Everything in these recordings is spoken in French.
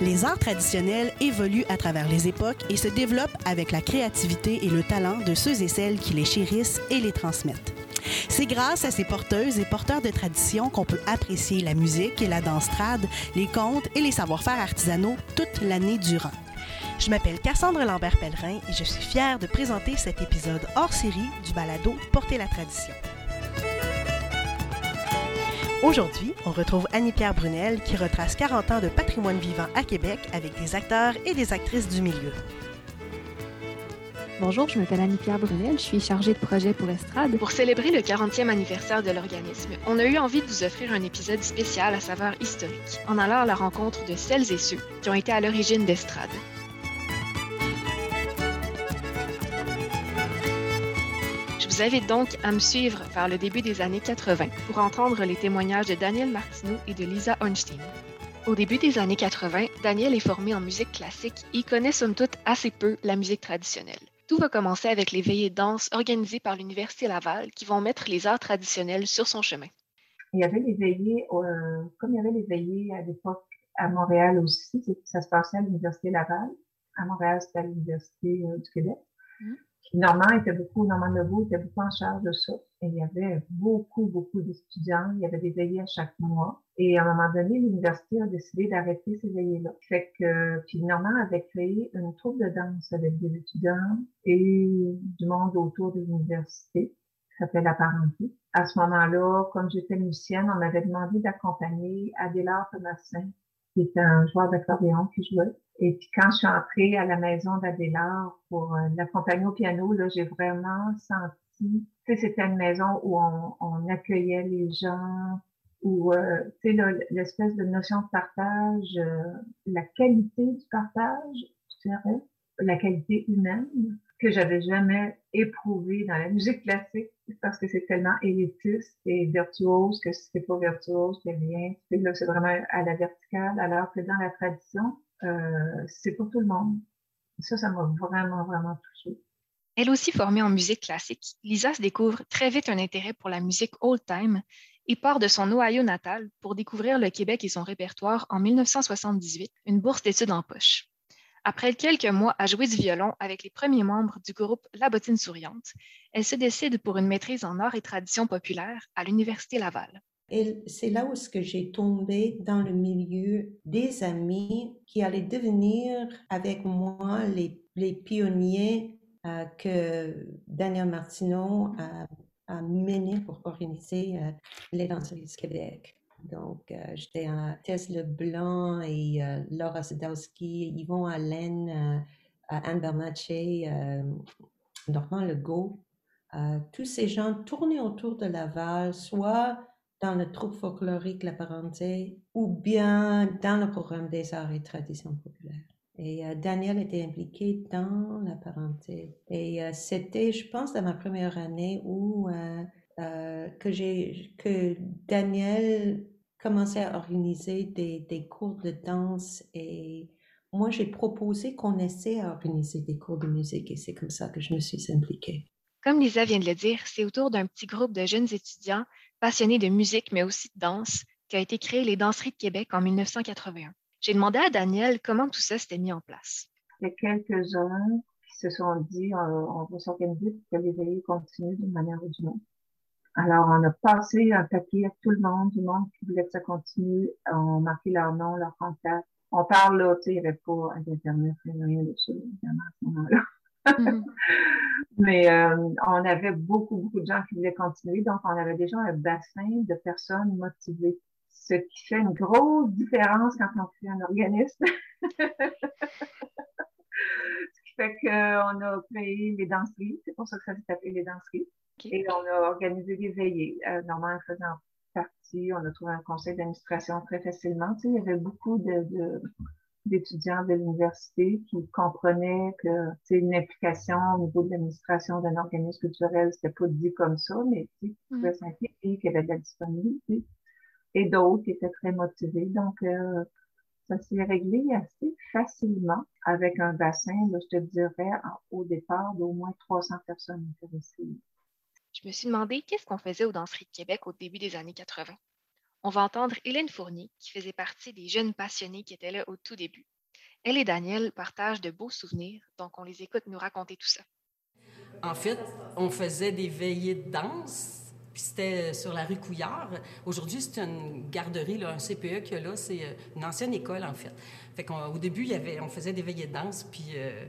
Les arts traditionnels évoluent à travers les époques et se développent avec la créativité et le talent de ceux et celles qui les chérissent et les transmettent. C'est grâce à ces porteuses et porteurs de traditions qu'on peut apprécier la musique et la danse trad, les contes et les savoir-faire artisanaux toute l'année durant. Je m'appelle Cassandre Lambert-Pellerin et je suis fière de présenter cet épisode hors série du balado Porter la tradition. Aujourd'hui, on retrouve Annie-Pierre Brunel qui retrace 40 ans de patrimoine vivant à Québec avec des acteurs et des actrices du milieu. Bonjour, je m'appelle Annie-Pierre Brunel, je suis chargée de projet pour Estrade. Pour célébrer le 40e anniversaire de l'organisme, on a eu envie de vous offrir un épisode spécial à saveur historique, en allant à la rencontre de celles et ceux qui ont été à l'origine d'Estrade. Vous invite donc à me suivre vers le début des années 80 pour entendre les témoignages de Daniel Martineau et de Lisa Einstein. Au début des années 80, Daniel est formé en musique classique et connaît somme toute assez peu la musique traditionnelle. Tout va commencer avec les veillées danse organisées par l'Université Laval qui vont mettre les arts traditionnels sur son chemin. Il y avait les veillées, euh, comme il y avait les veillées à l'époque à Montréal aussi, ça se passait à l'Université Laval. À Montréal, c'était à l'Université euh, du Québec. Mmh. Normand était beaucoup, Normand Legault était beaucoup en charge de ça. Et il y avait beaucoup, beaucoup d'étudiants. Il y avait des veillées à chaque mois. Et à un moment donné, l'université a décidé d'arrêter ces veillées-là. Fait que, puis Normand avait créé une troupe de danse avec des étudiants et du monde autour de l'université. Ça s'appelait La. À ce moment-là, comme j'étais musicienne, on m'avait demandé d'accompagner Adélard Thomasin, qui était un joueur d'accordéon qui jouait. Et puis quand je suis entrée à la maison d'Adélard pour euh, l'accompagner au piano, là, j'ai vraiment senti, tu sais, c'était une maison où on, on accueillait les gens, où, euh, tu sais, l'espèce de notion de partage, euh, la qualité du partage, je dirais, la qualité humaine que j'avais jamais éprouvée dans la musique classique parce que c'est tellement élitiste et virtuose que si c'est pas virtuose, c'est rien. C'est vraiment à la verticale, alors que dans la tradition, euh, c'est pour tout le monde. Ça, ça m'a vraiment, vraiment touchée. Elle aussi formée en musique classique, Lisa se découvre très vite un intérêt pour la musique old-time et part de son Ohio natal pour découvrir le Québec et son répertoire en 1978, une bourse d'études en poche. Après quelques mois à jouer du violon avec les premiers membres du groupe La Bottine Souriante, elle se décide pour une maîtrise en art et tradition populaire à l'Université Laval. Et c'est là où j'ai tombé dans le milieu des amis qui allaient devenir avec moi les, les pionniers euh, que Daniel Martineau a, a mené pour organiser euh, les danseries du Québec. Donc, euh, j'étais à Tess Leblanc et Laura Sadowski, Yvon Allen, Anne Bernatchez, Normand Legault. tous ces gens tournaient autour de Laval, soit dans le troupe folklorique La Parenté ou bien dans le programme des arts et traditions populaires. Et euh, Daniel était impliqué dans La Parenté. Et euh, c'était, je pense, dans ma première année où euh, que, j'ai, que Daniel commençait à organiser des, des cours de danse et moi, j'ai proposé qu'on essaie à organiser des cours de musique et c'est comme ça que je me suis impliquée. Comme Lisa vient de le dire, c'est autour d'un petit groupe de jeunes étudiants passionné de musique, mais aussi de danse, qui a été créé les Danseries de Québec en 1981. J'ai demandé à Daniel comment tout ça s'était mis en place. Il y a quelques-uns qui se sont dit on va s'organiser pour que les veillées continuent d'une manière ou d'une autre. Alors, on a passé un papier à tout le monde, du monde qui voulait que ça continue. On a marqué leur nom, leur contact. On parle là, tu sais, il n'y avait pas Internet, rien de ça, évidemment, à ce moment-là. Mm-hmm. Mais euh, on avait beaucoup, beaucoup de gens qui voulaient continuer, donc on avait déjà un bassin de personnes motivées. Ce qui fait une grosse différence quand on crée un organisme. ce qui fait qu'on a créé les danseries, c'est pour ça que ça s'est appelé les danseries. Et on a organisé des veillées. Euh, normalement, faisant partie, on a trouvé un conseil d'administration très facilement. Tu sais, il y avait beaucoup de, de d'étudiants de l'université qui comprenaient que c'est une implication au niveau de l'administration d'un organisme culturel, c'était pas dit comme ça, mais qui pouvaient s'impliquer, qu'il y avait de la disponibilité. Et d'autres qui étaient très motivés. Donc, euh, ça s'est réglé assez facilement avec un bassin, là, je te dirais, au départ, d'au moins 300 personnes intéressées. Je me suis demandé qu'est-ce qu'on faisait aux Danseries de Québec au début des années 80. On va entendre Hélène Fournier, qui faisait partie des jeunes passionnés qui étaient là au tout début. Elle et Daniel partagent de beaux souvenirs, donc on les écoute nous raconter tout ça. En fait, on faisait des veillées de danse, puis c'était sur la rue Couillard. Aujourd'hui, c'est une garderie, là, un CPE qu'il y là. C'est euh, une ancienne école, en fait. Fait qu'au début, il y avait, on faisait des veillées de danse, puis euh,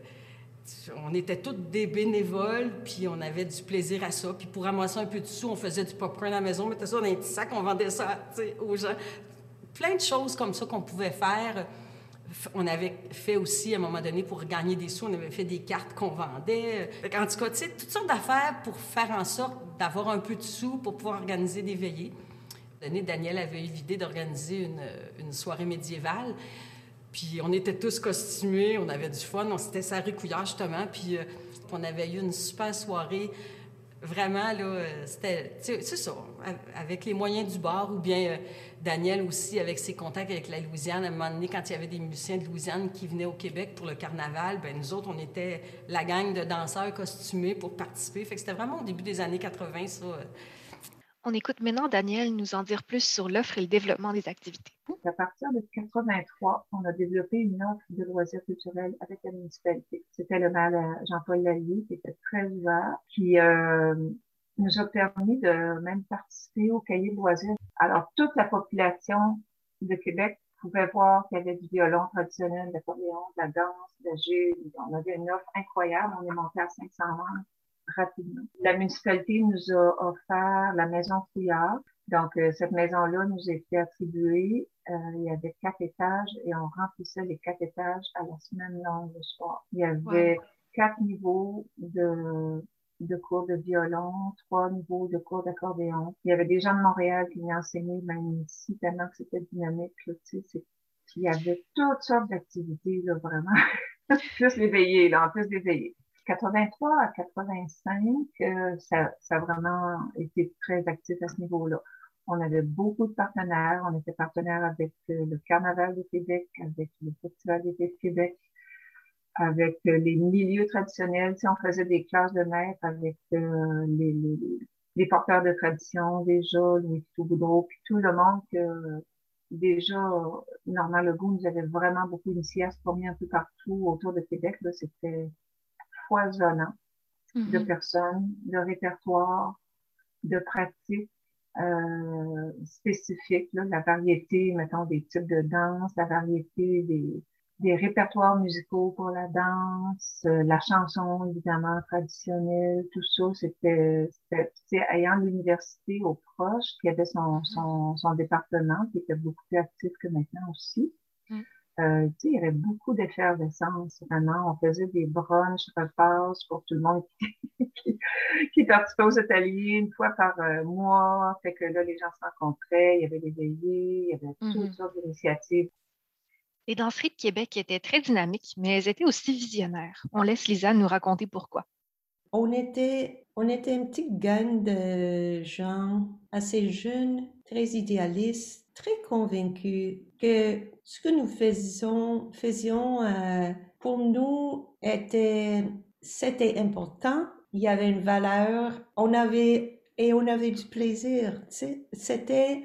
on était tous des bénévoles, puis on avait du plaisir à ça. Puis pour ramasser un peu de sous, on faisait du popcorn à la maison, on mettait ça dans un petit sac, on vendait ça aux gens. Plein de choses comme ça qu'on pouvait faire. On avait fait aussi, à un moment donné, pour gagner des sous, on avait fait des cartes qu'on vendait. En tout cas, tu sais, toutes sortes d'affaires pour faire en sorte d'avoir un peu de sous pour pouvoir organiser des veillées. Daniel avait eu l'idée d'organiser une, soirée médiévale. Puis on était tous costumés, on avait du fun. On s'était rue Couillard, justement. Puis euh, on avait eu une super soirée. Vraiment, là, euh, c'était... C'est ça, avec les moyens du bord, ou bien euh, Daniel aussi, avec ses contacts avec la Louisiane. À un moment donné, quand il y avait des musiciens de Louisiane qui venaient au Québec pour le carnaval, ben nous autres, on était la gang de danseurs costumés pour participer. Fait que c'était vraiment au début des années 80, ça on écoute maintenant Daniel nous en dire plus sur l'offre et le développement des activités. À partir de 83, on a développé une offre de loisirs culturels avec la municipalité. C'était le maire euh, Jean-Paul Lallier qui était très ouvert, qui euh, nous a permis de même participer au cahier de loisirs. Alors, toute la population de Québec pouvait voir qu'il y avait du violon traditionnel, de l'accordéon, de la danse, de la juge. On avait une offre incroyable. On est monté à 500 membres rapidement. La municipalité nous a offert la maison Fouillard. Donc, euh, cette maison-là nous a été attribuée. Euh, il y avait quatre étages et on remplissait les quatre étages à la semaine longue le soir. Il y avait quatre niveaux de, de cours de violon, trois niveaux de cours d'accordéon. Il y avait des gens de Montréal qui venaient enseigner même ici, tellement que c'était dynamique. Là, tu sais, il y avait toutes sortes d'activités, là, vraiment. plus les veillées, là, en plus des veillées. 83 à 85, euh, ça, a vraiment été très actif à ce niveau-là. On avait beaucoup de partenaires. On était partenaire avec euh, le Carnaval de Québec, avec le Festival d'été de Québec, avec euh, les milieux traditionnels. Si on faisait des classes de maîtres avec les, porteurs de tradition, déjà, Louis Boudreau, puis tout le monde que déjà, Normand Legault nous avait vraiment beaucoup initié à se un peu partout autour de Québec. C'était foisonnant de mm-hmm. personnes, de répertoires, de pratiques euh, spécifiques, là, la variété, mettons, des types de danse, la variété des, des répertoires musicaux pour la danse, euh, la chanson évidemment traditionnelle, tout ça, c'était, ayant l'université au proche, qui avait son, son, son département, qui était beaucoup plus actif que maintenant aussi. Mm. Euh, il y avait beaucoup d'effervescence, vraiment. On faisait des brunchs, repas pour tout le monde qui, qui, participait aux ateliers une fois par euh, mois. Fait que là, les gens se rencontraient, il y avait des veillées, il y avait toutes mm-hmm. sortes d'initiatives. Les danseries de Québec étaient très dynamiques, mais elles étaient aussi visionnaires. On laisse Lisa nous raconter pourquoi. On était, on était une petite gang de gens assez jeunes, très idéalistes, très convaincus que ce que nous faisions, faisions euh, pour nous était, c'était important. Il y avait une valeur. On avait, et on avait du plaisir. C'était,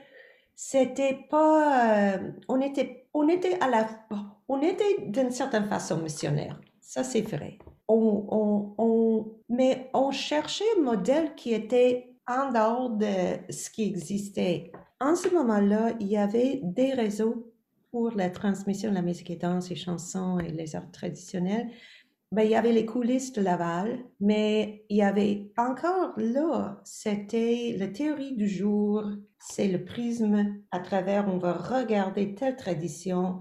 c'était pas, euh, on était, on était à la, on était d'une certaine façon missionnaire. Ça, c'est vrai. On, on, on, mais on cherchait un modèle qui était en dehors de ce qui existait. En ce moment-là, il y avait des réseaux pour la transmission de la musique et danse et chansons et les arts traditionnels. Ben, il y avait les coulisses de Laval, mais il y avait encore là, c'était la théorie du jour, c'est le prisme à travers on va regarder telle tradition,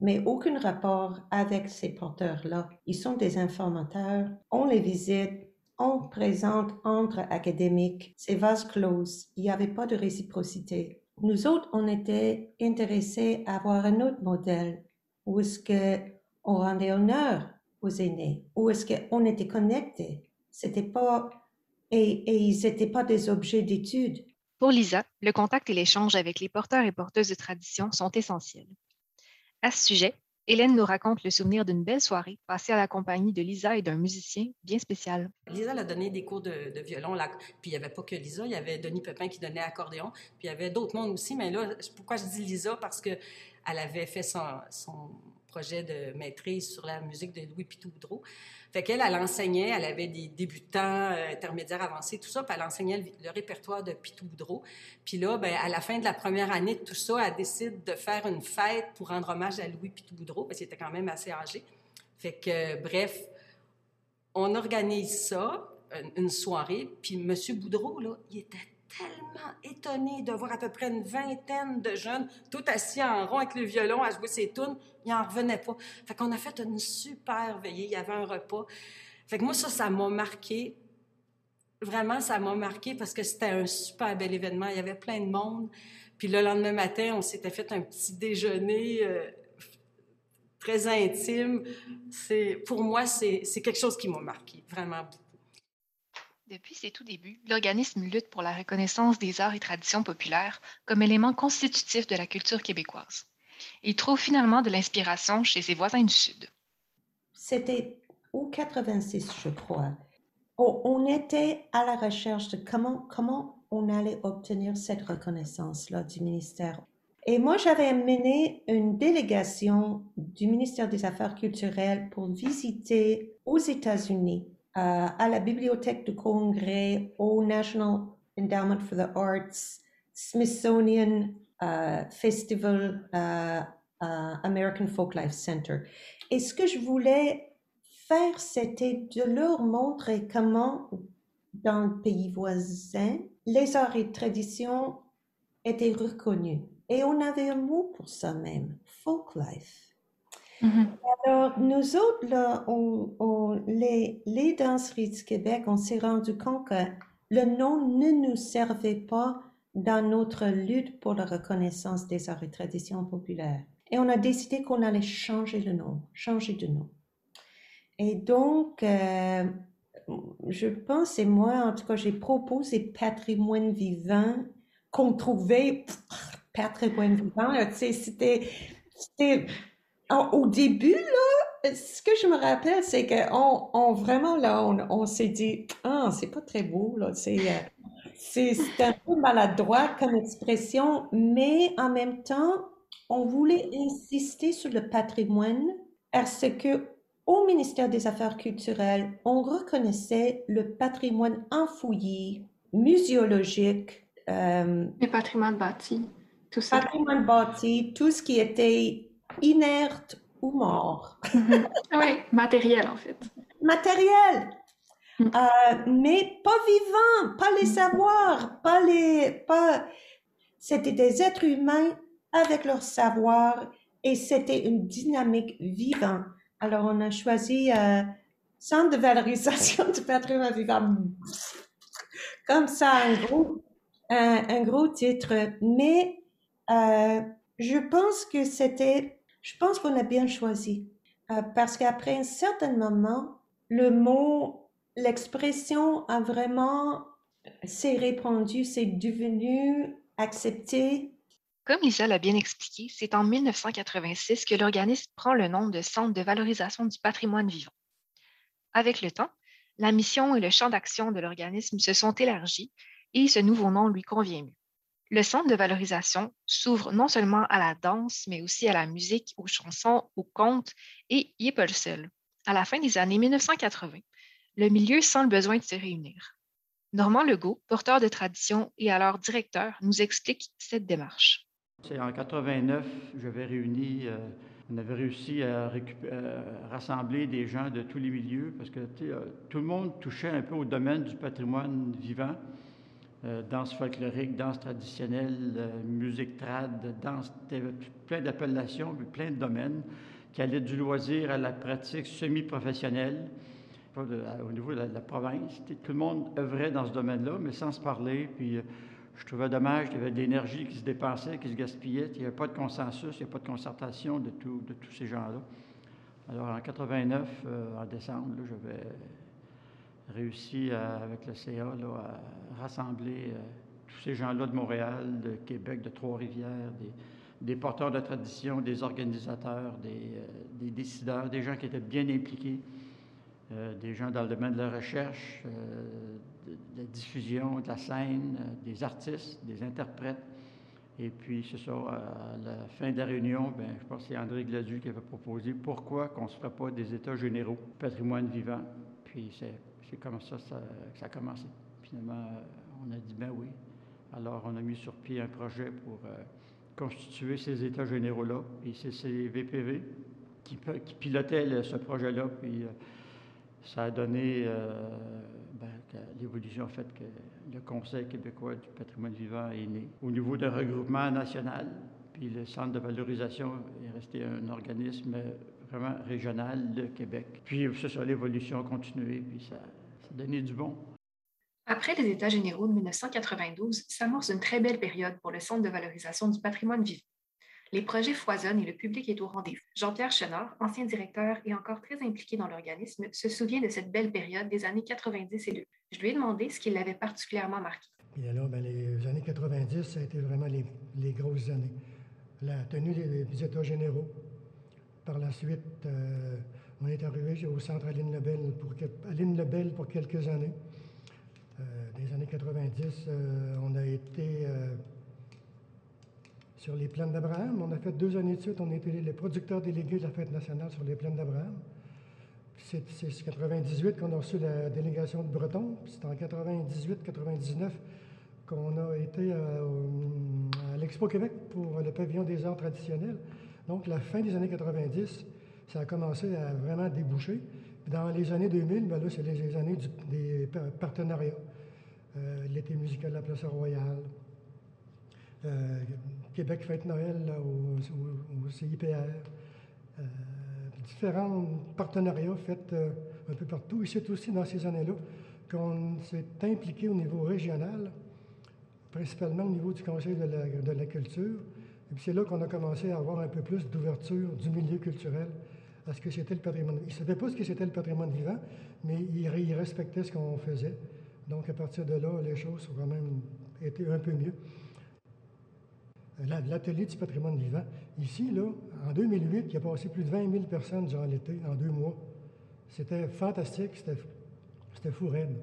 mais aucun rapport avec ces porteurs-là. Ils sont des informateurs, on les visite, on présente entre académiques, c'est vase clos, il n'y avait pas de réciprocité. Nous autres, on était intéressés à avoir un autre modèle où est-ce qu'on rendait honneur aux aînés, où est-ce qu'on était connectés? C'était pas, et, et ils n'étaient pas des objets d'étude. Pour Lisa, le contact et l'échange avec les porteurs et porteuses de tradition sont essentiels. À ce sujet, Hélène nous raconte le souvenir d'une belle soirée passée à la compagnie de Lisa et d'un musicien bien spécial. Lisa a donné des cours de, violon, puis il n'y avait pas que Lisa, il y avait Denis Pepin qui donnait accordéon, puis il y avait d'autres mondes aussi, mais là, pourquoi je dis Lisa? Parce qu'elle avait fait son projet de maîtrise sur la musique de Louis Pitou-Boudreau. Fait qu'elle, elle enseignait, elle avait des débutants, euh, intermédiaires, avancés, tout ça, puis elle enseignait le, répertoire de Pitou Boudreau. Puis là, ben, à la fin de la première année de tout ça, elle décide de faire une fête pour rendre hommage à Louis Pitou Boudreau, parce qu'il était quand même assez âgé. Fait que, bref, on organise ça, une, soirée, puis M. Boudreau, là, il était tellement étonné de voir à peu près une vingtaine de jeunes, tout assis en rond avec le violon à jouer ses tunes. Il n'en revenait pas. Fait qu'on a fait une super veillée. Il y avait un repas. Fait que moi, ça, ça m'a marqué. Vraiment, ça m'a marqué parce que c'était un super bel événement. Il y avait plein de monde. Puis le lendemain matin, on s'était fait un petit déjeuner euh, très intime. Pour moi, c'est, c'est quelque chose qui m'a marqué, vraiment beaucoup. Depuis ses tout débuts, l'organisme lutte pour la reconnaissance des arts et traditions populaires comme élément constitutif de la culture québécoise. Il trouve finalement de l'inspiration chez ses voisins du Sud. C'était au 86, je crois. On était à la recherche de comment, comment on allait obtenir cette reconnaissance-là du ministère. Et moi, j'avais mené une délégation du ministère des Affaires culturelles pour visiter aux États-Unis à la Bibliothèque du Congrès, au National Endowment for the Arts, Smithsonian uh, Festival, uh, uh, American Folklife Center. Et ce que je voulais faire, c'était de leur montrer comment, dans le pays voisin, les arts et traditions étaient reconnus. Et on avait un mot pour ça même, folklife. Mm-hmm. Alors, nous autres, là, on, les, les danseries du Québec, on s'est rendu compte que le nom ne nous servait pas dans notre lutte pour la reconnaissance des arts et traditions populaires. Et on a décidé qu'on allait changer le nom, changer de nom. Et donc, euh, je pense, et moi, en tout cas, j'ai proposé patrimoine vivant qu'on trouvait patrimoine vivant. C'était, c'était au début, là, ce que je me rappelle, c'est qu'on on, vraiment, là, on, s'est dit, ah, c'est pas très beau, là, c'est, euh, c'est, un peu maladroit comme expression, mais en même temps, on voulait insister sur le patrimoine parce que au ministère des Affaires culturelles, on reconnaissait le patrimoine enfoui, muséologique. Euh, le patrimoine bâti, tout ça. Patrimoine bâti, tout ce qui était inerte ou mort. Oui, matériel en fait. Matériel, mhm. euh, mais pas vivant, pas les savoirs, pas les, pas. C'était des êtres humains avec leur savoir et c'était une dynamique vivante. Alors on a choisi euh, Centre de valorisation du patrimoine vivant, comme ça, un gros, un, gros titre. Mais euh, je pense que c'était je pense qu'on a bien choisi euh, parce qu'après un certain moment, le mot, l'expression a vraiment s'est répandu, c'est devenu accepté. Comme Lisa l'a bien expliqué, c'est en 1986 que l'organisme prend le nom de Centre de valorisation du patrimoine vivant. Avec le temps, la mission et le champ d'action de l'organisme se sont élargis et ce nouveau nom lui convient mieux. Le centre de valorisation s'ouvre non seulement à la danse, mais aussi à la musique, aux chansons, aux contes, et il n'est pas le seul. À la fin des années 1980, le milieu sent le besoin de se réunir. Normand Legault, porteur de tradition et alors directeur, nous explique cette démarche. C'est en 89, j'avais réuni, euh, on avait réussi à, rassembler des gens de tous les milieux parce que euh, tout le monde touchait un peu au domaine du patrimoine vivant. Euh, danse folklorique, danse traditionnelle, euh, musique trad, danse, plein d'appellations, plein de domaines qui allaient du loisir à la pratique semi-professionnelle au niveau de la, province. Tout le monde œuvrait dans ce domaine-là, mais sans se parler. Puis euh, je trouvais dommage qu'il y avait de l'énergie qui se dépensait, qui se gaspillait. Il n'y avait pas de consensus, il n'y avait pas de concertation de, de tous ces gens-là. Alors en 89, en décembre, j'avais réussi avec le CA à rassembler euh, tous ces gens-là de Montréal, de Québec, de Trois-Rivières, des porteurs de tradition, des organisateurs, des, décideurs, des gens qui étaient bien impliqués, des gens dans le domaine de la recherche, de, la diffusion, de la scène, des artistes, des interprètes. Et puis, c'est ça, à la fin de la réunion, ben, je pense que c'est André Gladu qui avait proposé pourquoi qu'on ne se ferait pas des états généraux patrimoine vivant. Puis c'est comme ça, que ça a commencé. Finalement, on a dit ben oui. Alors, on a mis sur pied un projet pour euh, constituer ces états généraux-là. Et c'est ces VPV qui, qui pilotaient ce projet-là. Puis euh, ça a donné euh, ben, l'évolution, en fait, que le Conseil québécois du patrimoine vivant est né. Au niveau d'un regroupement national, puis le Centre de valorisation est resté un organisme vraiment régional de Québec. Puis c'est ça, l'évolution a continué, puis ça, ça a donné du bon. Après les États généraux de 1992, s'amorce une très belle période pour le Centre de valorisation du patrimoine vivant. Les projets foisonnent et le public est au rendez-vous. Jean-Pierre Chenard, ancien directeur et encore très impliqué dans l'organisme, se souvient de cette belle période des années 90 et 2. Je lui ai demandé ce qui l'avait particulièrement marqué. Et alors, ben, les années 90, ça a été vraiment les, grosses années. La tenue des, États généraux. Par la suite, euh, on est arrivé au centre Aline Lebel pour, Aline Lebel pour quelques années. Euh, des années 90, euh, on a été sur les plaines d'Abraham. On a fait deux années de suite, on était les producteurs délégués de la fête nationale sur les plaines d'Abraham. C'est en 98 qu'on a reçu la délégation de Breton. C'est en 98-99 qu'on a été à, l'Expo Québec pour le pavillon des arts traditionnels. Donc, la fin des années 90, ça a commencé à vraiment déboucher. dans les années 2000, ben là, c'est les, années des partenariats. Euh, l'été musical de la Place Royale, euh, Québec Fête Noël au, CIPR. Euh, différents partenariats faits un peu partout. Et c'est aussi dans ces années-là qu'on s'est impliqué au niveau régional, principalement au niveau du Conseil de la, culture. Et puis c'est là qu'on a commencé à avoir un peu plus d'ouverture du milieu culturel à ce que c'était le patrimoine. Ils ne savaient pas ce que c'était le patrimoine vivant, mais ils, respectaient ce qu'on faisait. Donc à partir de là, les choses ont quand même été un peu mieux l'atelier du patrimoine vivant. Ici, là, en 2008, il y a passé plus de 20 000 personnes durant l'été, en deux mois. C'était fantastique, c'était fou raide.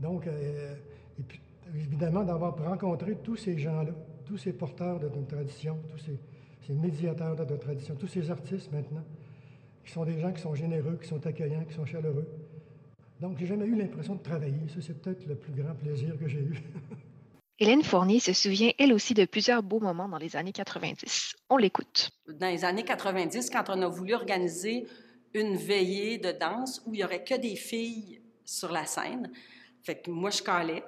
Donc, euh, et puis, évidemment, d'avoir rencontré tous ces gens-là, tous ces porteurs de notre tradition, tous ces, ces, médiateurs de notre tradition, tous ces artistes maintenant, qui sont des gens qui sont généreux, qui sont accueillants, qui sont chaleureux. Donc, j'ai jamais eu l'impression de travailler. Ça, c'est peut-être le plus grand plaisir que j'ai eu. Hélène Fournier se souvient elle aussi de plusieurs beaux moments dans les années 90. On l'écoute. Dans les années 90, quand on a voulu organiser une veillée de danse où il n'y aurait que des filles sur la scène, fait que moi je calais.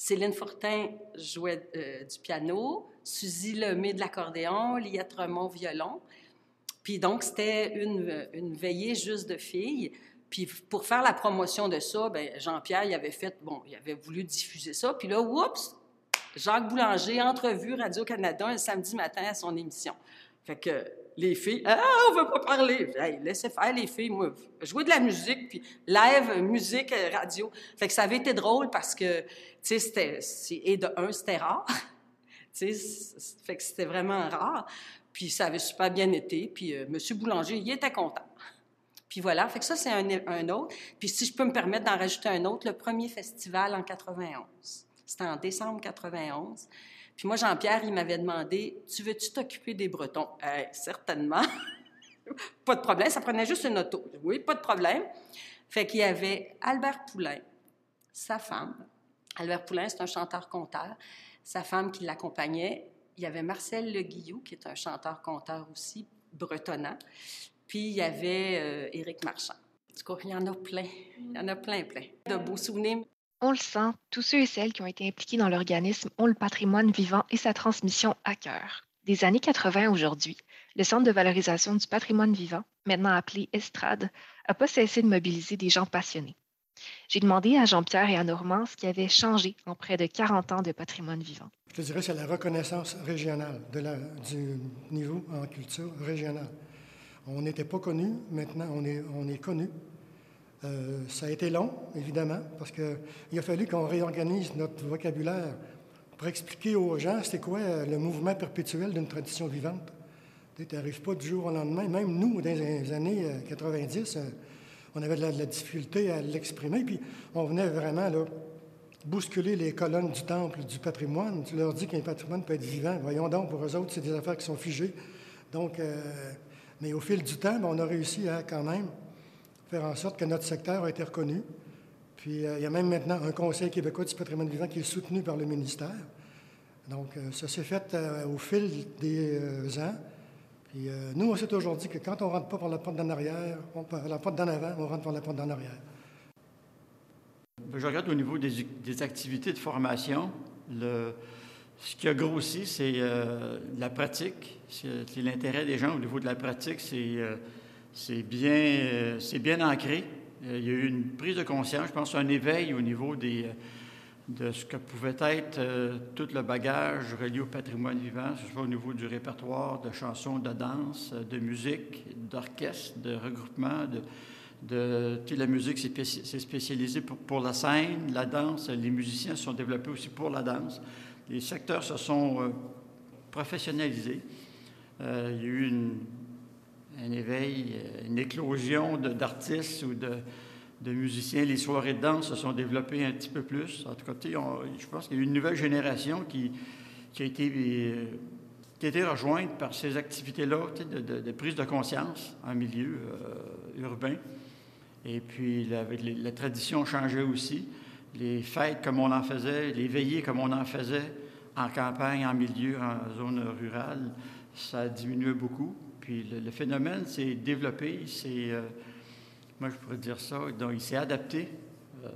Céline Fortin jouait euh, du piano, Suzy Lemay de l'accordéon, Liette Remont violon. Puis donc, c'était une, une, veillée juste de filles. Puis pour faire la promotion de ça, ben Jean-Pierre, il avait fait, bon, il avait voulu diffuser ça. Puis là, oups, Jacques Boulanger, entrevue Radio-Canada un samedi matin à son émission. Fait que les filles, ah, on veut pas parler. Hey, laissez faire les filles, moi, jouer de la musique, puis live, musique, radio. Fait que ça avait été drôle parce que, tu sais, et de un, c'était rare. tu sais, fait que c'était vraiment rare. Puis ça avait super bien été. Puis euh, M. Boulanger, il était content. Puis voilà, fait que ça, c'est un, un autre. Puis si je peux me permettre d'en rajouter un autre, le premier festival en 91. C'était en décembre 91. Puis moi, Jean-Pierre, il m'avait demandé Tu veux-tu t'occuper des Bretons? Certainement. pas de problème, ça prenait juste une auto. Oui, pas de problème. Fait qu'il y avait Albert Poulain, sa femme. Albert Poulain, c'est un chanteur-conteur. Sa femme qui l'accompagnait. Il y avait Marcel Le Guillou, qui est un chanteur-conteur aussi, bretonnant. Puis il y avait euh, Éric Marchand. Du coup, il y en a plein. Il y en a plein, plein. De beaux souvenirs. On le sent, tous ceux et celles qui ont été impliqués dans l'organisme ont le patrimoine vivant et sa transmission à cœur. Des années 80 aujourd'hui, le Centre de valorisation du patrimoine vivant, maintenant appelé Estrade, n'a pas cessé de mobiliser des gens passionnés. J'ai demandé à Jean-Pierre et à Normand ce qui avait changé en près de 40 ans de patrimoine vivant. Je dirais c'est la reconnaissance régionale du niveau en culture régionale. On n'était pas connu, maintenant on est, on est connu. Euh, ça a été long, évidemment, parce qu'il a fallu qu'on réorganise notre vocabulaire pour expliquer aux gens c'est quoi euh, le mouvement perpétuel d'une tradition vivante. Tu n'arrives pas du jour au lendemain. Même nous, dans les années 90, euh, on avait de la, difficulté à l'exprimer, puis on venait vraiment là, bousculer les colonnes du temple, du patrimoine. Tu leur dis qu'un patrimoine peut être vivant. Voyons donc, pour eux autres, c'est des affaires qui sont figées. Donc, mais au fil du temps, ben, on a réussi à quand même faire en sorte que notre secteur a été reconnu. Puis euh, il y a même maintenant un Conseil québécois du patrimoine vivant qui est soutenu par le ministère. Donc euh, ça s'est fait euh, au fil des ans. Puis nous, on sait aujourd'hui que quand on ne rentre pas par la porte d'en arrière, on, par la porte d'en avant, on rentre par la porte d'en arrière. Je regarde au niveau des, activités de formation. Ce qui a grossi, c'est la pratique. C'est l'intérêt des gens au niveau de la pratique. C'est bien, c'est bien ancré. Euh, il y a eu une prise de conscience, je pense, un éveil au niveau euh, de ce que pouvait être euh, tout le bagage relié au patrimoine vivant, ce soit au niveau du répertoire de chansons, de danse, de musique, d'orchestre, de regroupement, de, de la musique s'est spécialisée pour, pour, la scène, la danse, les musiciens se sont développés aussi pour la danse. Les secteurs se sont professionnalisés. il y a eu une un éveil, euh, une éclosion d'artistes ou de, musiciens. Les soirées de danse se sont développées un petit peu plus. En tout cas, je pense qu'il y a eu une nouvelle génération qui, qui, a, été, euh, qui a été rejointe par ces activités-là de, prise de conscience en milieu euh, urbain. Et puis, la, la, tradition changeait aussi. Les fêtes comme on en faisait, les veillées comme on en faisait en campagne, en milieu, en zone rurale, ça a diminué beaucoup. Puis le, phénomène s'est développé, c'est, euh, moi je pourrais dire ça, donc il s'est adapté euh,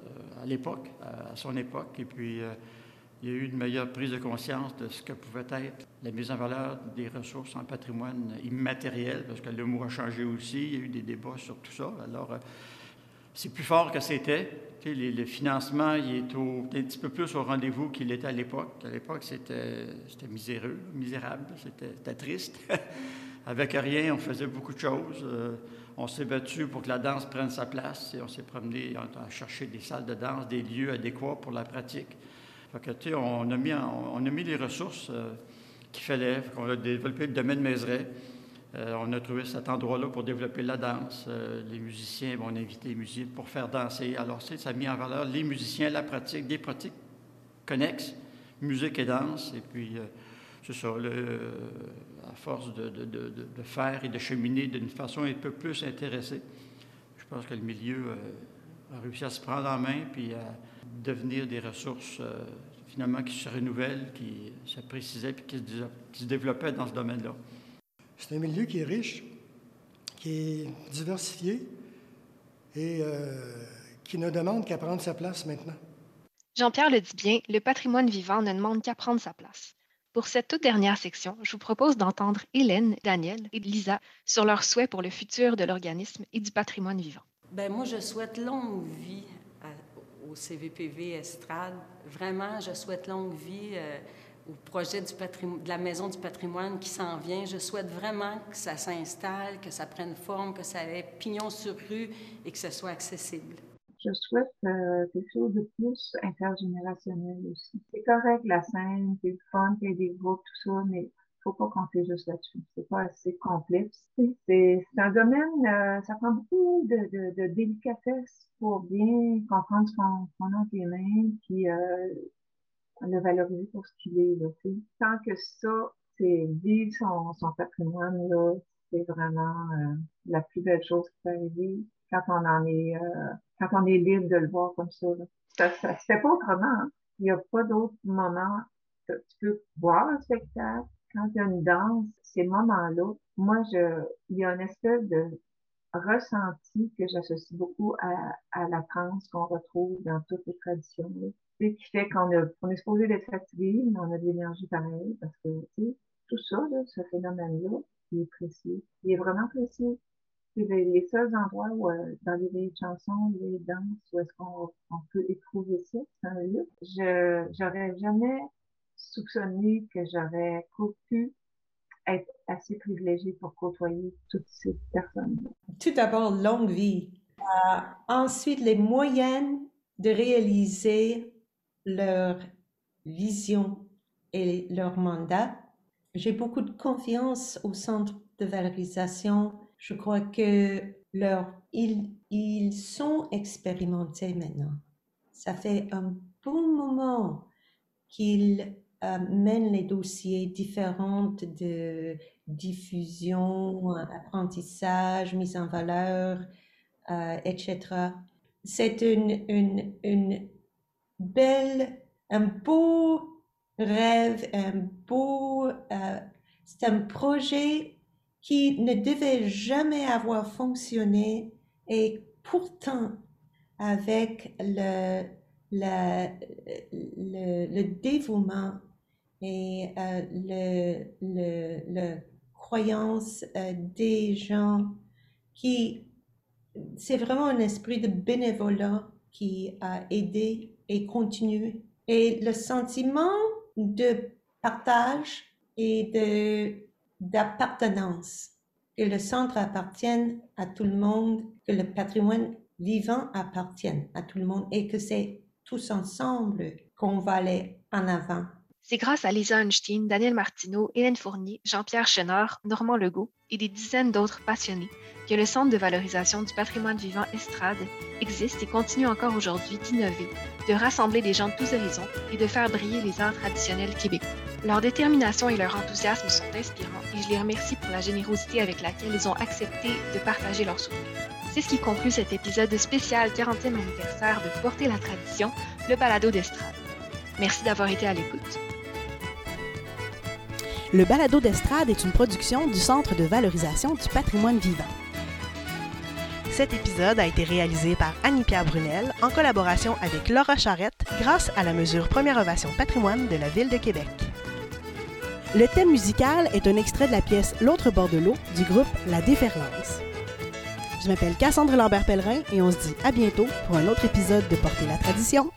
à l'époque, à, son époque, et puis euh, il y a eu une meilleure prise de conscience de ce que pouvait être la mise en valeur des ressources en patrimoine immatériel, parce que le mot a changé aussi, il y a eu des débats sur tout ça. Alors, c'est plus fort que c'était. Le financement il est un petit peu plus au rendez-vous qu'il était à l'époque. À l'époque, c'était miséreux, misérable, c'était triste. Avec rien, on faisait beaucoup de choses. Euh, on s'est battu pour que la danse prenne sa place on s'est promené à chercher des salles de danse, des lieux adéquats pour la pratique. Fait on, a mis, mis les ressources euh, qu'il fallait. On a développé le domaine Mézeray. Euh, on a trouvé cet endroit-là pour développer la danse. les musiciens, on a invité les musiciens pour faire danser. Alors, ça a mis en valeur les musiciens, la pratique, des pratiques connexes, musique et danse. C'est ça, à force de, faire et de cheminer d'une façon un peu plus intéressée, je pense que le milieu euh, a réussi à se prendre en main puis à devenir des ressources euh, finalement qui se renouvellent, qui se précisaient puis qui se, développaient dans ce domaine-là. C'est un milieu qui est riche, qui est diversifié et euh, qui ne demande qu'à prendre sa place maintenant. Jean-Pierre le dit bien, le patrimoine vivant ne demande qu'à prendre sa place. Pour cette toute dernière section, je vous propose d'entendre Hélène, Daniel et Lisa sur leurs souhaits pour le futur de l'organisme et du patrimoine vivant. Bien, moi, je souhaite longue vie au CVPV Estrade. Vraiment, je souhaite longue vie euh, au projet du de la Maison du patrimoine qui s'en vient. Je souhaite vraiment que ça s'installe, que ça prenne forme, que ça ait pignon sur rue et que ce soit accessible je souhaite euh, quelque chose de plus intergénérationnel aussi. C'est correct la scène, c'est le fun, il y a des groupes, tout ça, mais faut pas compter juste là-dessus. C'est pas assez complexe. C'est un domaine, euh, ça prend beaucoup de, de, de, délicatesse pour bien comprendre ce qu'on a entre les mains, puis euh, le valoriser pour ce qu'il est. Là, Tant que ça, c'est vivre son, son patrimoine, là, c'est vraiment euh, la plus belle chose qui peut arriver quand on en est euh, quand on est libre de le voir comme ça. Ça, ça se fait pas autrement. Hein. Il n'y a pas d'autre moment que tu peux voir un spectacle. Quand il y a une danse, ces moments-là, moi, je, il y a une espèce de ressenti que j'associe beaucoup à, à la transe qu'on retrouve dans toutes les traditions. Là. qui fait qu'on on est supposé d'être fatigué, mais on a de l'énergie pareille parce que, tu sais, tout ça, là, ce phénomène-là, il est précieux. Il est vraiment précieux. C'est les, seuls endroits où, euh, dans les vieilles chansons, les danses, où est-ce qu'on on peut éprouver ça, c'est un lieu. Je, j'aurais jamais soupçonné que j'aurais pu être assez privilégiée pour côtoyer toutes ces personnes-là. Tout d'abord, longue vie. Euh, ensuite, les moyens de réaliser leur vision et leur mandat. J'ai beaucoup de confiance au centre de valorisation. Je crois que leur, ils, ils sont expérimentés maintenant. Ça fait un bon moment qu'ils euh, mènent les dossiers différents de diffusion, apprentissage, mise en valeur, euh, etc. C'est une, une, une belle, un beau rêve, un beau, euh, c'est un projet qui ne devait jamais avoir fonctionné et pourtant avec le, le, le, dévouement et euh, le, le, le, croyance euh, des gens qui, c'est vraiment un esprit de bénévolat qui a aidé et continue. Et le sentiment de partage et de, d'appartenance, que le centre appartienne à tout le monde, que le patrimoine vivant appartienne à tout le monde et que c'est tous ensemble qu'on va aller en avant. C'est grâce à Lisa Einstein, Daniel Martineau, Hélène Fournier, Jean-Pierre Chenard, Normand Legault et des dizaines d'autres passionnés que le Centre de valorisation du patrimoine vivant Estrade existe et continue encore aujourd'hui d'innover, de rassembler des gens de tous horizons et de faire briller les arts traditionnels québécois. Leur détermination et leur enthousiasme sont inspirants et je les remercie pour la générosité avec laquelle ils ont accepté de partager leurs souvenirs. C'est ce qui conclut cet épisode spécial 40e anniversaire de Porter la tradition, le balado d'Estrade. Merci d'avoir été à l'écoute. Le balado d'estrade est une production du Centre de valorisation du patrimoine vivant. Cet épisode a été réalisé par Annie-Pierre Brunel en collaboration avec Laura Charrette grâce à la mesure Première Ovation Patrimoine de la Ville de Québec. Le thème musical est un extrait de la pièce L'autre bord de l'eau du groupe La Déferlance. Je m'appelle Cassandre Lambert-Pellerin et on se dit à bientôt pour un autre épisode de Porter la tradition.